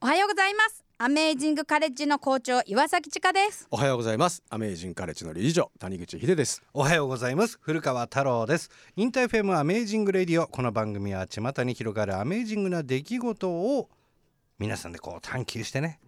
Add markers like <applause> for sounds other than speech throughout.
おはようございます。アメージングカレッジの校長岩崎千佳です。おはようございます。アメージングカレッジの理事長谷口秀です。おはようございます。古川太郎です。 InterFM アメージングレディオこの番組は巷に広がるアメージングな出来事を皆さんでこう探求してね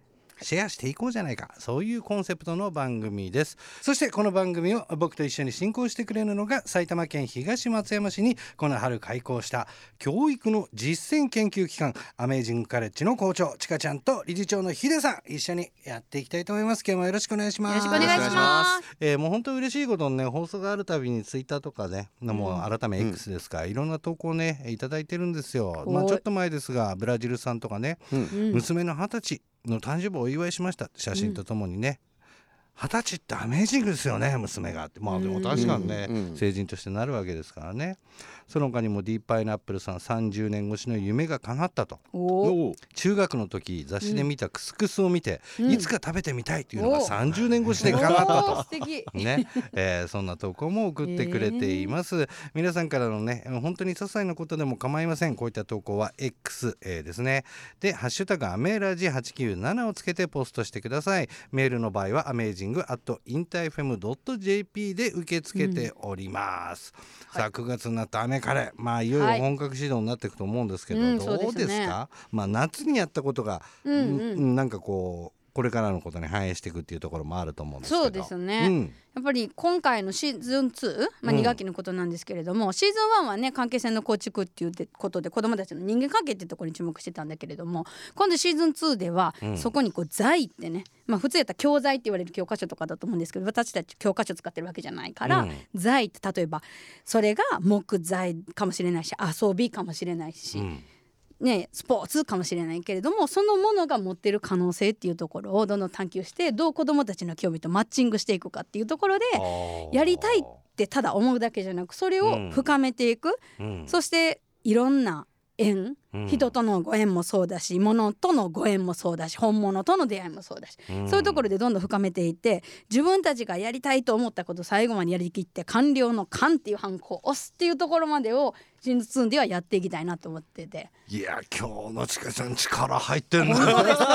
シェアしていこうじゃないか。そういうコンセプトの番組です。そしてこの番組を僕と一緒に進行してくれるのが埼玉県東松山市にこの春開校した教育の実践研究機関アメージングカレッジの校長ちかちゃんと理事長のひでさん一緒にやっていきたいと思います。今日もよろしくお願いします。よろしくお願いします。えー、もう本当嬉しいことにね放送があるたびにツイッターとかね、もう改め X ですか、いろんな投稿ねいただいてるんですよ。まあちょっと前ですがブラジルさんとかね、うん。娘の二十歳の誕生日をお祝いしました写真とともにね。二十歳ってアメージングですよね娘がって。まあでも確かにね、うん成人としてなるわけですからね。その他にもディーパイナップルさん30年越しの夢が叶ったと。中学の時雑誌で見たクスクスを見て、うん。いつか食べてみたいというのがお30年越しで叶ったと。ね、えーそんな投稿も送ってくれています、皆さんからのね本当に些細なことでも構いません。こういった投稿は X、えーですね。でハッシュタグアメーラジ897をつけてポストしてください。メールの場合はアメージング at interfm.jp で受け付けております、さあ9月になった雨カレーまあいよいよはい。本格始動になっていくと思うんですけど、うんどそうですねうですかまあ夏にやったことが、うんうん。うんなんかこうこれからのことに反映していくっていうところもあると思うんですけど。そうですね。うん。やっぱり今回のシーズン2、まあ、うん。2学期のことなんですけれども、シーズン1はね関係性の構築っていうことで子どもたちの人間関係っていうところに注目してたんだけれども今度シーズン2ではうん。そこにこう財ってね、まあ、普通やったら教材って言われる教科書とかだと思うんですけど私たち教科書使ってるわけじゃないから、うん。財って例えばそれが木材かもしれないし遊びかもしれないし、うんね、スポーツかもしれないけれどもそのものが持ってる可能性っていうところをどんどん探求してどう子どもたちの興味とマッチングしていくかっていうところでやりたいってただ思うだけじゃなくそれを深めていく、うん。そしていろんな縁、うん人とのご縁もそうだし物とのご縁もそうだし本物との出会いもそうだし、うんそういうところでどんどん深めていって自分たちがやりたいと思ったことを最後までやりきって完了の「完」っていうハンコを押すっていうところまでをシーズン2ではやっていきたいなと思ってて。いや今日のちかちゃん力入ってんな本当ですか？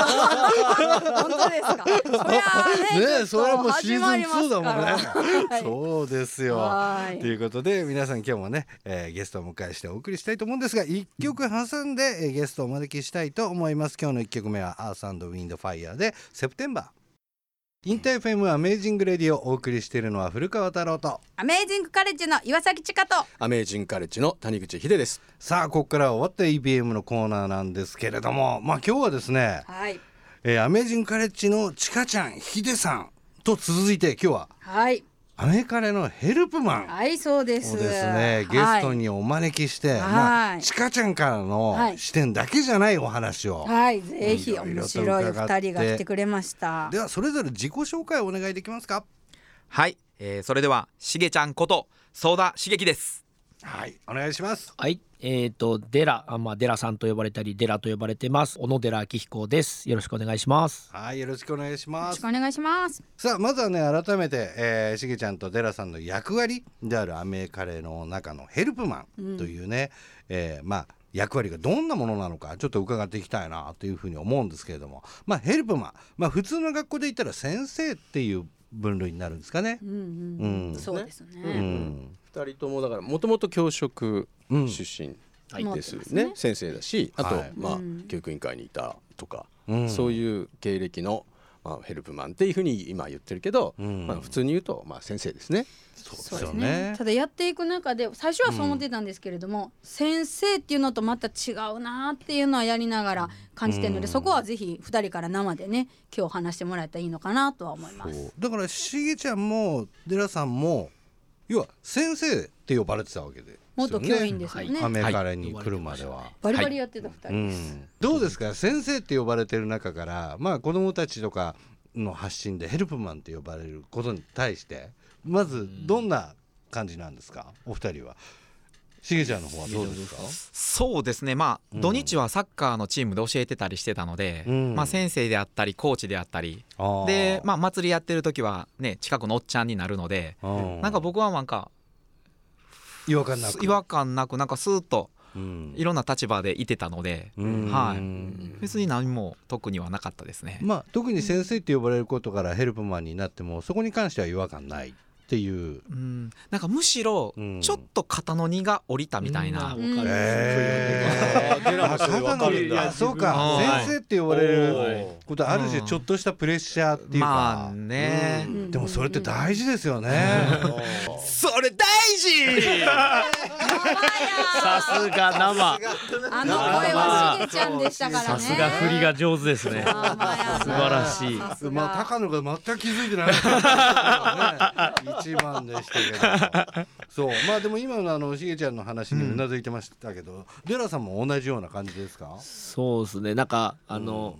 本当ですか？そりゃあね。ねえそれはもうシーズン2だもんねはいそうですよはいということで皆さん今日もね、えーゲストをお迎えしてお送りしたいと思うんですが一曲挟んで、えーゲストをお招きしたいと思います今日の一曲目はアースウィンドファイヤーでセプテンバーInterFM アメージングレディオをお送りしているのは古川太郎とアメージングカレッジの岩崎千佳と。アメージングカレッジの谷口秀ですさあここからは終わった EBM のコーナーなんですけれどもまあ今日はですねはい。えーアメージングカレッジのちかちゃんひでさんと続いて今日ははい。アメカレのヘルプマン。はい、そうです。をですね。ゲストにお招きして、まあ、はいちかちゃんからのはい。視点だけじゃないお話を、はい。はい、ぜひ面白い二人が来てくれました。ではそれぞれ自己紹介をお願いできますか？はい、えー、それではしげちゃんことソーダしげきです。はい。お願いします。はい、えー、とデラあまあデラさんと呼ばれたりデラと呼ばれてます小野寺明彦ですよろしくお願いしますはいよろしくお願いしよますろしくお願いします。さあまずはね改めて、えーしげちゃんとデラさんの役割であるアメカレの中のヘルプマンというね、えーまあ役割がどんなものなのかちょっと伺っていきたいなというふうに思うんですけれどもまあヘルプマンまあ普通の学校で言ったら先生っていう分類になるんですかねう。んうんううんん。そうですね。うん二人ともだからもともと教職うん出身。はい。ですねね。先生だしあと、はい。まあうん。教育委員会にいたとか、うん。そういう経歴の、まあ、ヘルプマンっていうふうに今言ってるけど、うん。まあ、普通に言うと、まあ、先生ですね。そうですよね。ただやっていく中で最初はそう思ってたんですけれども、先生っていうのとまた違うなっていうのはやりながら感じてるので、うん。そこはぜひ2人から生でね今日話してもらえたらいいのかなとは思います。だからしげちゃんもデラさんも要は先生って呼ばれてたわけで元教員ですよね。アメカレに来るまでは。バリバリやってた2人。うです。ん、どうですか？先生って呼ばれてる中からまあ子どもたちとかの発信でヘルプマンって呼ばれることに対してまずどんな感じなんですか？お二人は。しげちゃんの方はどうですか？そうですね。まあ、うん。土日はサッカーのチームで教えてたりしてたので、うん。まあ、先生であったりコーチであったり。で、まあ、祭りやってる時はね近くのおっちゃんになるので、うん。なんか僕はなんか違和感なく。<laughs> 違和感なくなんかスーッとうん。いろんな立場でいてたので、うん。はい。別に何も特にはなかったですね。まあ特に先生って呼ばれることからヘルプマンになってもそこに関しては違和感ないっていう。うん、なんかむしろうん。ちょっと肩の荷が下りたみたいな、うん。えそうか。はい先生って呼ばれるおことある種ちょっとしたプレッシャーっていうか、まあね、うん。でもそれって大事ですよね。それ大事。さすが生。あの声はしげちゃんでしたからね。さすが振りが上手ですね。素晴らしい。まあ高野が全く気づいてなかった、ね、一番でしたけど。そう。まあでも今のあのしげちゃんの話にうなずいてましたけど、デラさんも同じような感じですか？そうですね。なんかあの、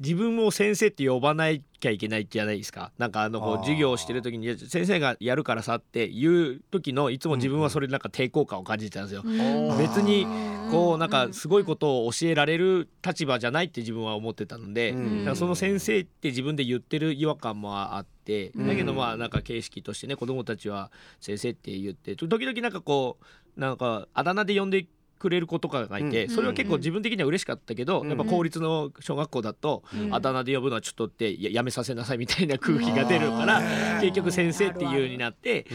自分を先生って呼ばなきゃいけないじゃないですか。なんかあのこう授業をしてる時に先生がやるからさって言う時のいつも自分はそれなんか抵抗感を感じてたんですよ。別にこうなんかすごいことを教えられる立場じゃないって自分は思ってたので、うん。だからその先生って自分で言ってる違和感もあってうん。だけどまあなんか形式としてね子供たちは先生って言って時々なんかこうなんかあだ名で呼んでくれる子とかがいて、うん。それは結構自分的には嬉しかったけど、うんやっぱ公立の小学校だと、うん。あだ名で呼ぶのはちょっとってややめさせなさいみたいな空気が出るから、結局先生っていうようになって、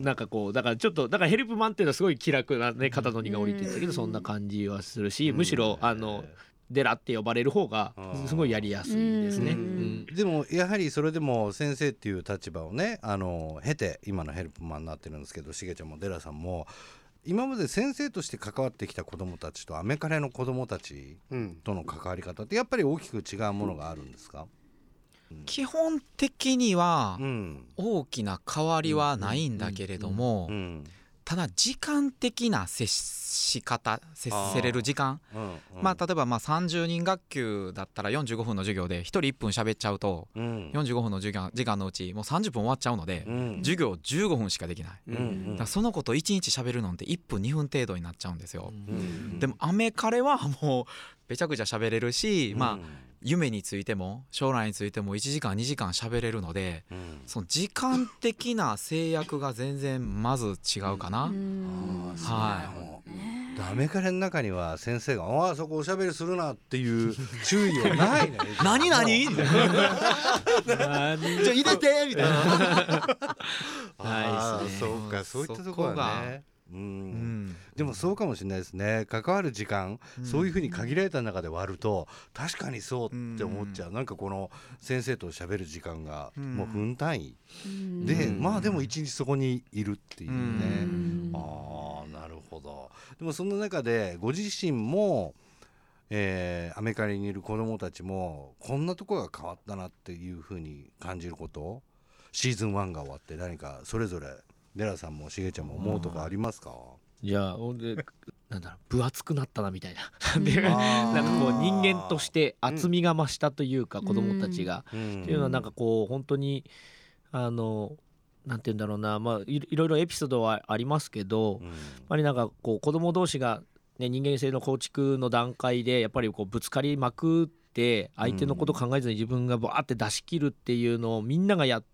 なんかこうだからちょっとだからヘルプマンっていうのはすごい気楽なね肩の荷が下りてったけど、そんな感じはするし、むしろあのデラって呼ばれる方がすごいやりやすいですね。うん。うん。でもやはりそれでも先生っていう立場をねあの経て今のヘルプマンになってるんですけどしげちゃんもデラさんも今まで先生として関わってきた子どもたちとアメカレの子どもたちうん。との関わり方ってやっぱり大きく違うものがあるんですか、基本的にはうん。大きな変わりはないんだけれどもうんただ時間的な接し方接せれる時間。うんまあ例えばまあ30人学級だったら45分の授業で1人1分喋っちゃうとうん。45分の時間時間のうちもう30分終わっちゃうのでうん。授業15分しかできない。うんうん。だそのこと1日喋るのって1分2分程度になっちゃうんですよ。うん。でもアメカレはもうべちゃくちゃ喋れるしまあ夢についても将来についても1時間2時間喋れるのでうん。その時間的な制約が全然まず違うかな。うん。はダメカレの中には先生が「ああそこおしゃべりするな」っていう注意はないね何 <laughs> 何何？<laughs> じゃあ入れてみたいな。<laughs> ああないそうかそういったところはねううん。んでもそうかもしれないですね。関わる時間、うん。そういうふうに限られた中で割ると確かにそうって思っちゃう、なんかこの先生と喋る時間がうん。もう分単位。うん。で、うんまあでも一日そこにいるっていうね、うん。ああなるほど。でもその中でご自身も、えーアメリカにいる子どもたちもこんなところが変わったなっていうふうに感じること？シーズン1が終わって何かそれぞれデラさんもしげちゃんも思うとこありますか？じゃあほんでなんだろう分厚くなったなみたいな。でうんなんかこう人間として厚みが増したというか、子供たちが。うん。っていうのはなんかこう本当にあのなんて言うんだろうな。まあいいろいろエピソードはありますけど、うん。やっぱりなんかこう子供同士が、ね、人間性の構築の段階でやっぱりこうぶつかりまくって相手のこと考えずに自分がバーって出し切るっていうのをみんながやっ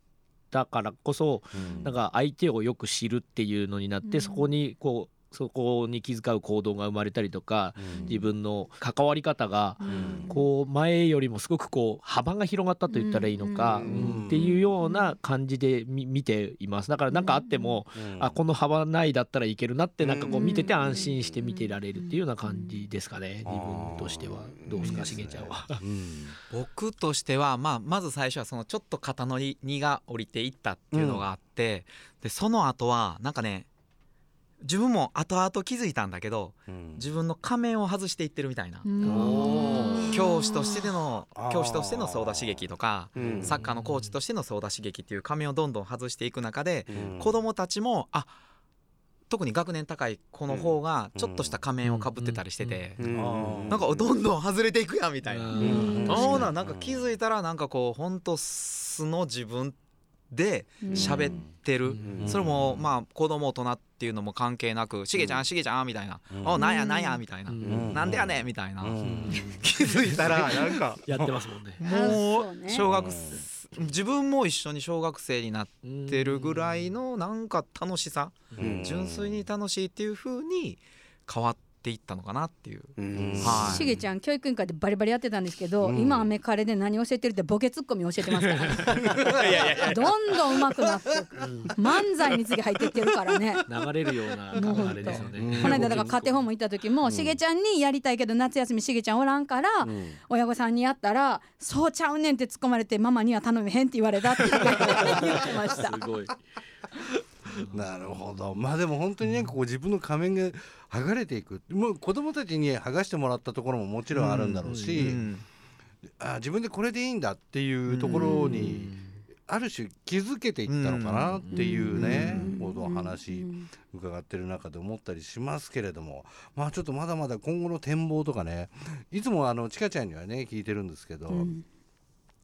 たからこそうん。なんか相手をよく知るっていうのになって、うん。そこにこうそこに気遣う行動が生まれたりとか、自分の関わり方がうん。こう前よりもすごくこう幅が広がったと言ったらいいのか、うん。うん。っていうような感じでみ見ています。だから何かあっても、うん。あこの幅内だったらいけるなってなんかこううん見てて安心して見てられるっていうような感じですかねうん。自分としては。どうですかしげちゃんは？うん。僕としては、まあ、まず最初はそのちょっと肩の荷が降りていったっていうのがあって、でその後はなんかね自分も後々気づいたんだけどうん。自分の仮面を外していってるみたいな、うん。教師としてでの教師としてのソーダ刺激とかうん。サッカーのコーチとしてのソーダ刺激っていう仮面をどんどん外していく中でうん。子どもたちもあ特に学年高い子の方がちょっとした仮面をかぶってたりしててうん。なんかどんどん外れていくやんみたいな。うん。あーななんか気づいたらなんかこうほんと素の自分で喋ってる、うん。それもまあ子供大人っていうのも関係なく「しげちゃんしげちゃん」みたいな「うん。おなんやなんや」みたいな「うん。なんでやねん」みたいな、うん。<laughs> 気づいたら <laughs> なんか。やってますもんね。<laughs> もそうね。小学自分も一緒に小学生になってるぐらいのなんか楽しさ、うん。純粋に楽しいっていう風に変わってっていったのかなっていう。うんはいしげちゃん教育委員会でバリバリやってたんですけど、うん今アメカレで何教えてるってボケツッコミ教えてますから、<laughs> ね、どんどん上手くなって漫才に次入ってってるからね。流れるようなあれですよね。うんこの間だから家庭訪問行った時も、しげちゃんにやりたいけど夏休みしげちゃんおらんから、うん親御さんにやったら「そうちゃうねん」って突っ込まれて「ママには頼めへん」って言われたって言ってました <laughs> す。ごい。なるほど。まあでも本当になんかこう自分の仮面が剥がれていく。もう子供たちに剥がしてもらったところももちろんあるんだろうし、うんあ自分でこれでいいんだっていうところにある種気づけていったのかなっていうねことを話伺ってる中で思ったりしますけれども。まあちょっとまだまだ今後の展望とかねいつもあのちかちゃんにはね聞いてるんですけど、うん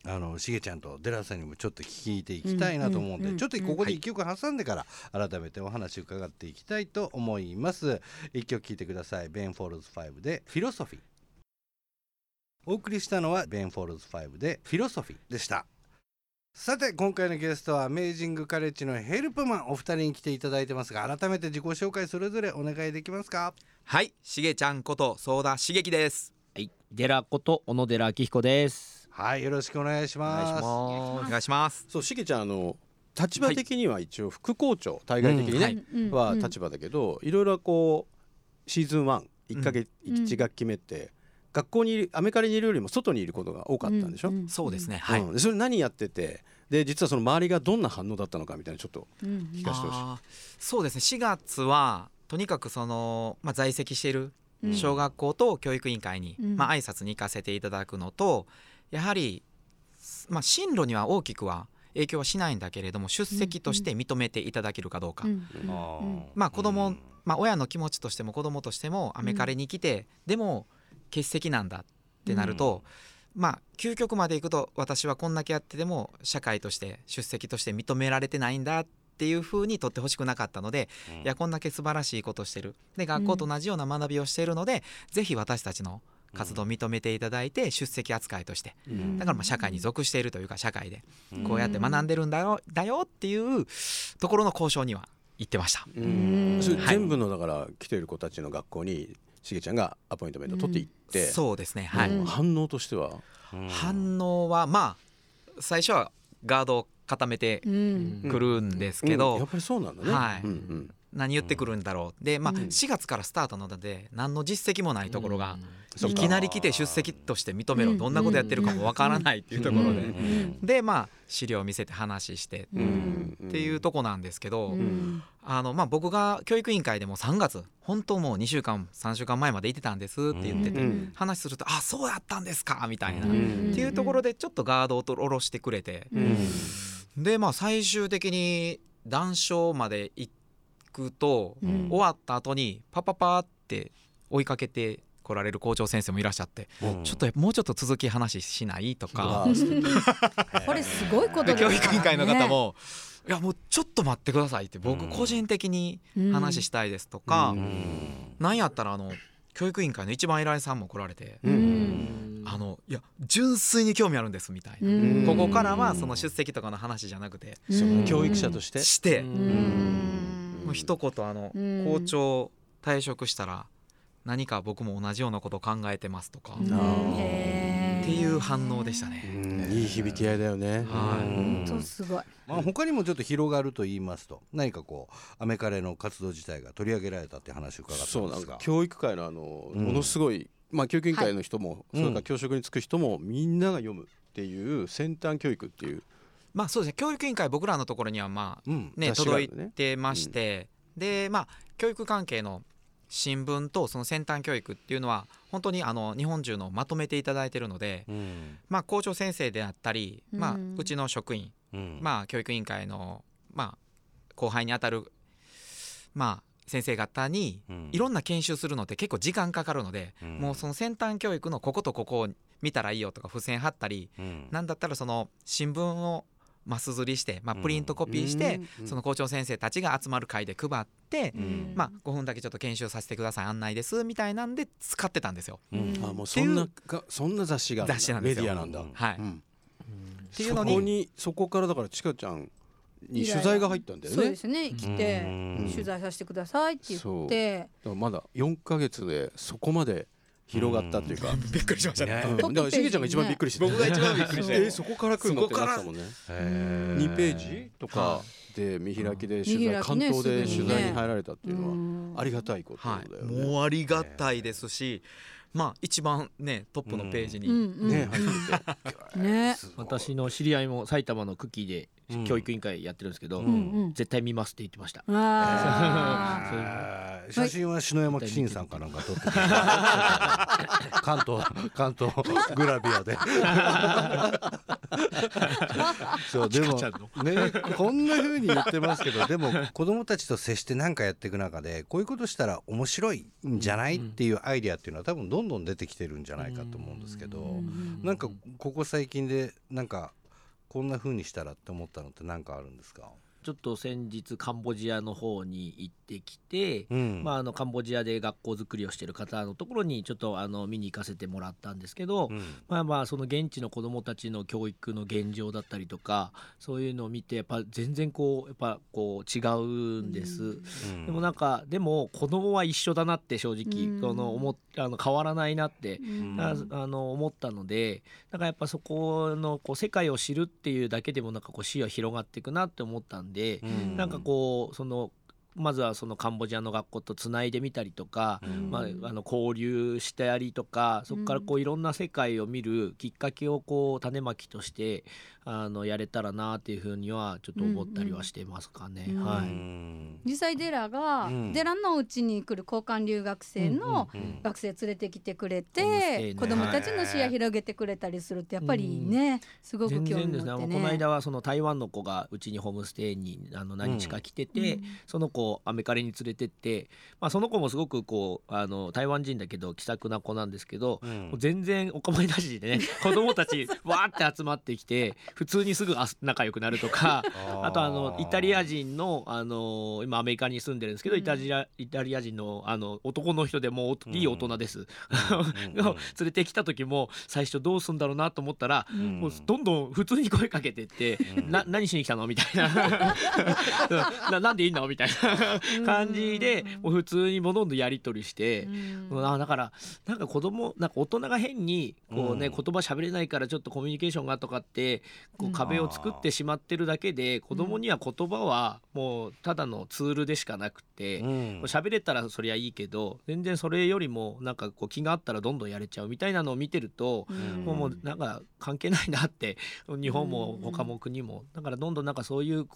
あのしげちゃんとデラさんにもちょっと聞いていきたいなと思うんで、うんうんちょっとここで一曲挟んでから改めてお話伺っていきたいと思います。一曲聴いてください。ベン・フォールズ5で「フィロソフィ。ー」お送りしたのはベン・フォールズ5で「フィロソフィー」でした。さて今回のゲストはアメージングカレッジのヘルプマンお二人に来ていただいてますが改めて自己紹介それぞれお願いできますか？はいしげちゃんことソーダしげきです。はい。寺こと小野寺明彦です。はいよろしくお願いしお願いします。お願いします。そうしげちゃんあの立場的には一応副校長対外的にね、うんは立場だけどいろいろこうシーズン11ヶ月うん。1学期目って学校にいるアメカレにいるよりも外にいることが多かったんでしょ、うんそうですね。はい、うんでそれ何やっててで実はその周りがどんな反応だったのかみたいなちょっとうん聞かせてほしい。そうですね。4月はとにかくその、まあ、在籍しているうん。小学校と教育委員会に、うん。まあ挨拶に行かせていただくのとやはり、まあ、進路には大きくは影響はしないんだけれども出席として認めていただけるかどうか、うんまあ子供、うん。まあ、親の気持ちとしても子供としてもアメカレに来て、でも欠席なんだってなると、まあ究極までいくと私はこんだけやってても社会として出席として認められてないんだっていうふうに取ってほしくなかったので、うん。いやこんだけ素晴らしいことをしてる。で学校と同じような学びをしているので、ぜひ私たちの活動を認めていただいて出席扱いとして。うん。だからまあ社会に属しているというか社会でうん。こうやって学んでるんだよだよっていうところの交渉には行ってました。全部のだから来ている子たちの学校にしげちゃんがアポイントメント取っていって、そうですね。はい、うん。反応としては、うん。反応はまあ最初はガードを固めてうん。くるんですけど、うん。やっぱりそうなんだね。はい。うんうん何言ってくるんだろう。でまあうん。4月からスタートなので何の実績もないところがいきなり来て出席として認めろ。うん。どんなことやってるかもわからないっていうところうでん。でまあ資料を見せて話してっていうとこなんですけどうん。あのまあ僕が教育委員会でも3月本当もう2週間3週間前まで行ってたんですって言っててうん。話すると「あそうやったんですか」みたいな。うっんていうところでちょっとガードを下ろしてくれて。うん。でまあ最終的に談笑まで行くとうん。終わった後にパパパって追いかけて来られる校長先生もいらっしゃってうん。ちょっともうちょっと続き話しないとか。<laughs> これすごいことですで教育委員会の方もも「いやもうちょっと待ってください」って僕うん個人的に話したいですとかうん。なんやったらあの教育委員会の一番偉いさんも来られてううん。んあのいや純粋に興味あるんですみたいな。うん。ここからはその出席とかの話じゃなくて教育者として？して。うんもう一言あのうん。校長退職したら何か僕も同じようなことを考えてますとか。っていう反応でしたうね。ん。いい響き合いだよね。本当すごい。まあ、他にもちょっと広がると言いますと何かこうアメカレの活動自体が取り上げられたって話を伺ったそうなんんですがか教育界のあの、うん。ものすごい、まあ、教育委員会の人も、はいそれから教職に就く人もみんなが読むっていう先端教育っていう、まあそうですね教育委員会僕らのところにはまあうんね届いてまして、でまあ教育関係の新聞とその先端教育っていうのは本当にあの日本中のまとめていただいてるので、うん。まあ、校長先生であったり、まあうちの職員、うん。まあ、教育委員会の、まあ、後輩にあたる、まあ、先生方にうん。いろんな研修するのって結構時間かかるので、うん。もうその先端教育のこことここを見たらいいよとか付箋貼ったりうん。なんだったらその新聞をマス刷りして、まあ、プリントコピーして、うん。その校長先生たちが集まる会で配って、うん。まあ、5分だけちょっと研修させてください案内ですみたいなんで使ってたんですよ。うん。あもうそんながそんな雑誌が雑誌なんですよ。メディアなんだ、うんはい。うん。っていうのにそこにそこからだからちかちゃんに取材が入ったんだよね。そうですね。来てうん。取材させてくださいって言って。まだ4ヶ月でそこまで広がったっていうか、びっくりしました。ね。うんだからしげちゃんが一番びっくりして僕が一番びっくりしてえーそこから来るのってなってたもんね。へ2ページとかで見開きで取材、関東で取材に入られたっていうのはうん。ありがたいことだはよね。い、もうありがたいですし、まあ一番ねトップのページに、うんうんね入ってて。<laughs> ね。私の知り合いも埼玉のクッキーでうん教育委員会やってるんですけど、絶対見ますって言ってました。<laughs> 写真は篠山紀信さんかなんか撮って <laughs> 関東関東グラビアで。<laughs> そうでもねこんな風に言ってますけどでも子供たちと接して何かやっていく中でこういうことしたら面白いんじゃないっていうアイデアっていうのは多分どんどん出てきてるんじゃないかと思うんですけどなんかここ最近でなんかこんな風にしたらって思ったのって何かあるんですか？ちょっと先日カンボジアの方に行ってきて、うん。まあ、あのカンボジアで学校づくりをしてる方のところにちょっとあの見に行かせてもらったんですけど、うん。まあまあその現地の子どもたちの教育の現状だったりとかそういうのを見てやっぱ全然こうやっぱこう違うんです。うん。でもなんかでも子供は一緒だなって正直、うん。この思っあの変わらないなってあの思ったのでだからやっぱそこのこう世界を知るっていうだけでもなんかこう視野広がっていくなって思ったんで、うん。なんかこうそのまずはそのカンボジアの学校とつないでみたりとか、うん。まあ、あの交流したりとかそこからこういろんな世界を見るきっかけをこう種まきとしてあのやれたらなっていうふうにはちょっと思ったりはしてますかね。うん。はい。うん。実際デラが、うん。デラのうちに来る交換留学生のうん学生連れてきてくれホームステイて、ね子供たちの視野広げてくれたりするってやっぱりね、すごく全興味持ってもうこのね。間はその台湾の子がうちにホームステイにあの何日か来てて、その子をアメカレに連れてって、まあ、その子もすごくこうあの台湾人だけど気さくな子なんですけど、うん。全然お構いなしでね <laughs> 子供たちわーって集まってきて普通にすぐ仲良くなるとか <laughs> あとあのイタリア人のあの今アメリカに住んでるんですけど、うん。イタリアイタリア人のあの男の人でもういい大人です、<laughs> 連れてきた時も最初どうすんだろうなと思ったら、うん。もうどんどん普通に声かけてって「うん。な何しに来たの?」みたいな。な「なんでいいの?」みたいな <laughs> 感じでもう普通にもうどんどんやり取りして。うん。あだからなんか子供なんか大人が変にこうね、うん。言葉喋れないからちょっとコミュニケーションがとかってこううん。壁を作ってしまってるだけで、子供には言葉はもうただのツールでしかなくて、うん。喋れたらそりゃいいけど全然それよりもなんかこう気があったらどんどんやれちゃうみたいなのを見てると、うん。もうもうなんか関係ないなって日本も他も国も。だからどんどんなんかそういう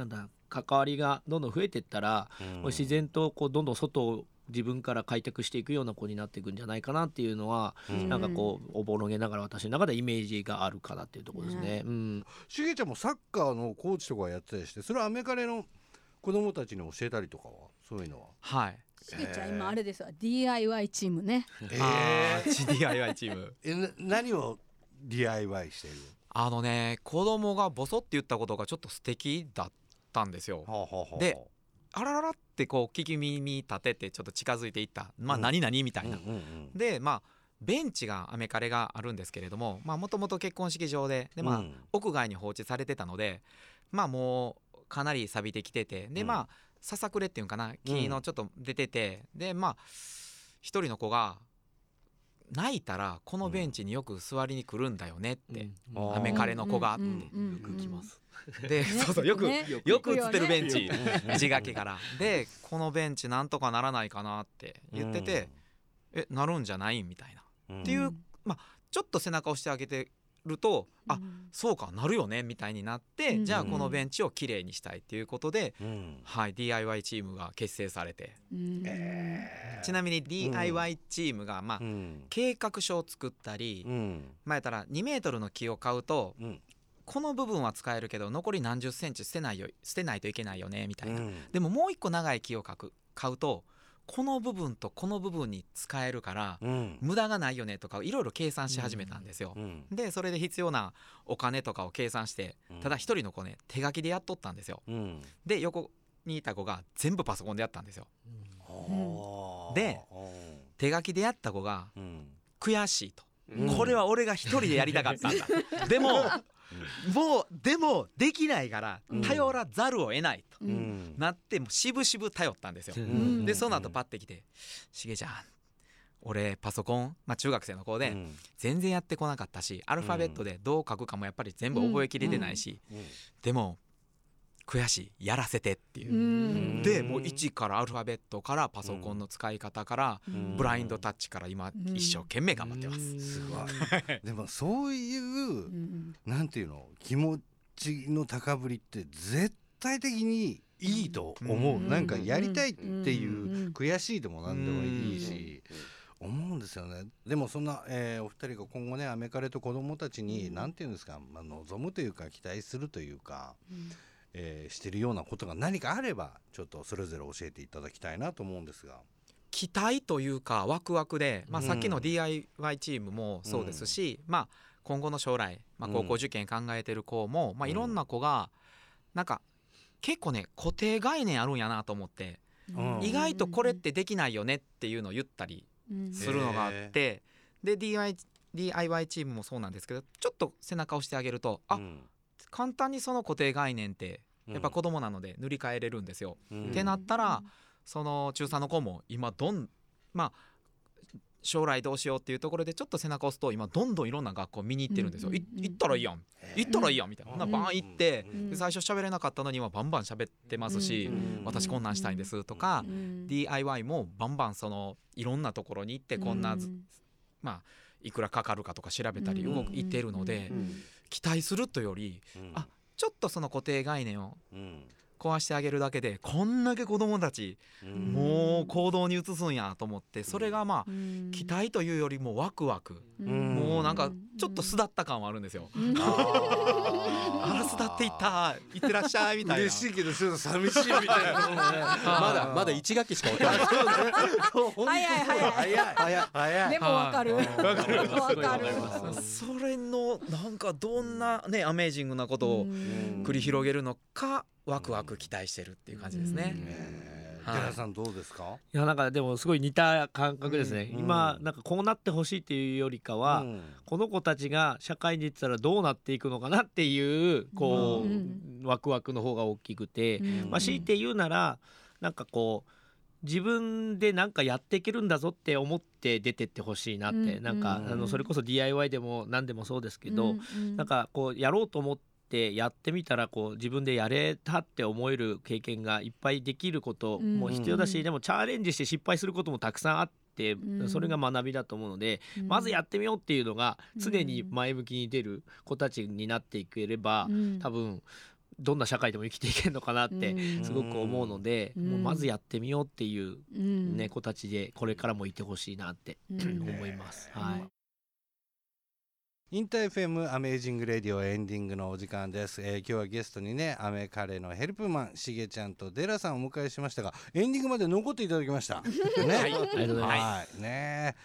なんだ関わりがどんどん増えてったら、うん。自然とこうどんどん外を自分から開拓していくような子になっていくんじゃないかなっていうのは、うん。なんかこうおぼろげながら私の中でイメージがあるかなっていうところですね。うん、しげちゃんもサッカーのコーチとかやってたりしてそれはアメカレの子供たちに教えたりとかは？そういうのは？はい。しげちゃん今あれですわ DIY チームね。あー DIY チーム。<laughs> えな何を DIY している？あのね子供がボソって言ったことがちょっと素敵だったんですよ。であらららってこう聞き耳立ててちょっと近づいていった。まあうん。何々みたいな、でまあベンチがアメカレがあるんですけれどももともと結婚式場で。で、まあうん。屋外に放置されてたのでまあもうかなり錆びてきてて。でうん。まあささくれっていうんかな。木のちょっと出てて、でまあ一人の子が泣いたらこのベンチによく座りに来るんだよねって、うん。アメカレの子が。って、うんうんうん。よく来ます。で、そうそうよく、ね。よく映ってるベンチ、うん。字書きから。でこのベンチなんとかならないかなって言ってて、えなるんじゃない？みたいな。うん。っていうちょっと背中を押してあげてると、あうん。そうかなるよねみたいになって、うん。じゃあこのベンチをきれいにしたいっていうことで、うん。はい DIY チームが結成されて。うん。ちなみに DIY チームが、まあうん。計画書を作ったり、うん。まあやったら2メートルの木を買うとうん。この部分は使えるけど残り何十センチ捨てないよ捨てないといけないよねみたいな、うん。でももう一個長い木を買う買うとこの部分とこの部分に使えるからうん。無駄がないよねとかいろいろ計算し始めたんですよ。うんでそれで必要なお金とかを計算してうん。ただ一人の子ね手書きでやっとったんですよ。うん。で横にいた子が全部パソコンでやったんですよ。はあで手書きでやった子がうん。悔しいと、うん。これは俺が一人でやりたかったんだ。<laughs> でももうでもできないからうん。頼らざるを得ないとなってもうしぶしぶ頼ったんですよ。うん。でその後パッて来て「しげちゃん俺パソコン、まあ、中学生の子でうん。全然やってこなかったしアルファベットでどう書くかもやっぱり全部覚えきれてないしうん。でも悔しいやらせてっていう。う。ん。でもう一からアルファベットからパソコンの使い方からうん。ブラインドタッチから今うん。一生懸命頑張ってます。すごい。<laughs> でもそういううん。なんていうの気持ちの高ぶりって絶対的にいいと思う、うん。なんかやりたいっていううん。悔しいでも何でもいいし、思うんですよね。でもそんな、えーお二人が今後ねアメカレと子供たちに何ていうんですか、まあ、望むというか期待するというか、えーしてるようなことが何かあればちょっとそれぞれ教えていただきたいなと思うんですが。期待というかワクワクで、まあ、うん。さっきの DIY チームもそうですし、まあ、今後の将来、まあ、高校受験考えてる子も、まあ、いろんな子がなんか結構ね固定概念あるんやなと思って、うん。意外とこれってできないよねっていうのを言ったりするのがあって、で DIY, DIY チームもそうなんですけどちょっと背中を押してあげるとあ、うん簡単にその固定概念ってやっぱ子供なので塗り替えれるんですよ。うん。ってなったらその中3の子も今どんまあ将来どうしようっていうところでちょっと背中押すと今どんどんいろんな学校見に行ってるんですよ。いうんうんうん。行ったらいいやん。行ったらいいやんみたいな。ほんバーン行ってうん。で最初喋れなかったのにはバンバン喋ってますしうん。私こんなんしたいんですとかうん。DIY もバンバンそのいろんなところに行ってこんなずまあいくらかかるかとか調べたりうん。動く行ってるのでうん期待するというよりうん。あちょっとその固定概念をうん壊してあげるだけでこんだけ子供たちうん。もう行動に移すんやと思ってそれがまあうん。期待というよりもワクワク。ん。もうなんかちょっと巣立った感はあるんですよ。うん。あら巣立っていったいってらっしゃいみたいな。嬉しいけどちょっと寂しいみたいな。<laughs> まだまだ一学期しか終わってない早い早い。早い早い。早い。でもわかる。わかるわかる。それのなんかどんなねアメージングなことをん。繰り広げるのかワクワク期待してるっていう感じですね。寺さんどうですか？いやなんかでもすごい似た感覚ですね、うん。今なんかこうなってほしいっていうよりかは、うん。この子たちが社会に行ったらどうなっていくのかなっていうこう、うん。ワクワクの方が大きくて、うん。まあ、強いて言うならなんかこう自分で何かやっていけるんだぞって思って出てってほしいなって、うん。なんか、うんあのそれこそ DIY でも何でもそうですけど、なんかこうやろうと思ってやってみたらこう自分でやれたって思える経験がいっぱいできることも必要だし、うん。でもチャレンジして失敗することもたくさんあって、うん。それが学びだと思うので、うん。まずやってみようっていうのがうん。常に前向きに出る子たちになっていければ、うん。多分どんな社会でも生きていけるのかなってうん。すごく思うので、うん。もうまずやってみようっていう、うん。ね子たちでこれからもいてほしいなってうん。思います。はいインター FM アメージングレディオエンディングのお時間です、えー今日はゲストにねアメカレのヘルプマンしげちゃんとデラさんをお迎えしましたがエンディングまで残っていただきました。<laughs> ね、はい、ありがとうございます。はい。ね。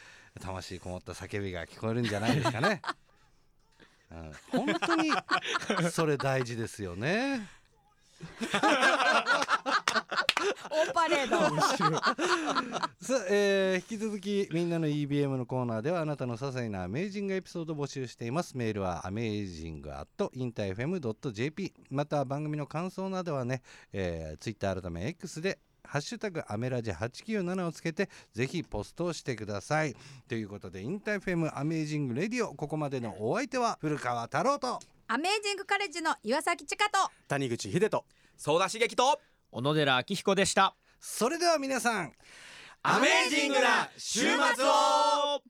魂こもった叫びが聞こえるんじゃないですかね、うん、本当にそれ大事ですよね <laughs> オンパレード。さあ、えー引き続きみんなの EBM のコーナーではあなたの些細なアメージングエピソードを募集しています。メールはアメージング at interfm.jp また番組の感想などはね、えー、Twitter 改め X でハッシュタグアメラジ897をつけてぜひポストをしてください。ということで InterFM アメージングレディオここまでのお相手は古川太郎とアメージングカレッジの岩崎千佳と谷口秀と早田しげきと小野寺明彦でした。それでは皆さんアメージングな週末を